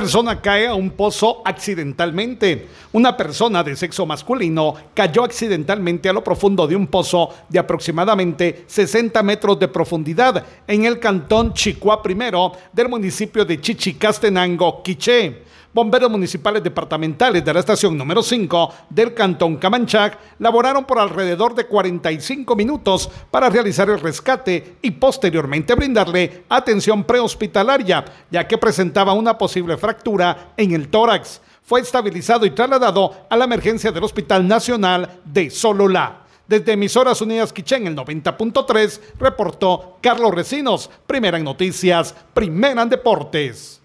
Persona cae a un pozo accidentalmente. Una persona de sexo masculino cayó accidentalmente a lo profundo de un pozo de aproximadamente 60 metros de profundidad en el cantón Chicua I del municipio de Chichicastenango, Quiché. Bomberos municipales departamentales de la estación número 5 del cantón Camanchac laboraron por alrededor de 45 minutos para realizar el rescate y posteriormente brindarle atención prehospitalaria, ya que presentaba una posible fractura en el tórax. Fue estabilizado y trasladado a la emergencia del Hospital Nacional de Sololá. Desde Emisoras Unidas Quichén, el 90.3, reportó Carlos Recinos, primera en noticias, primera en deportes.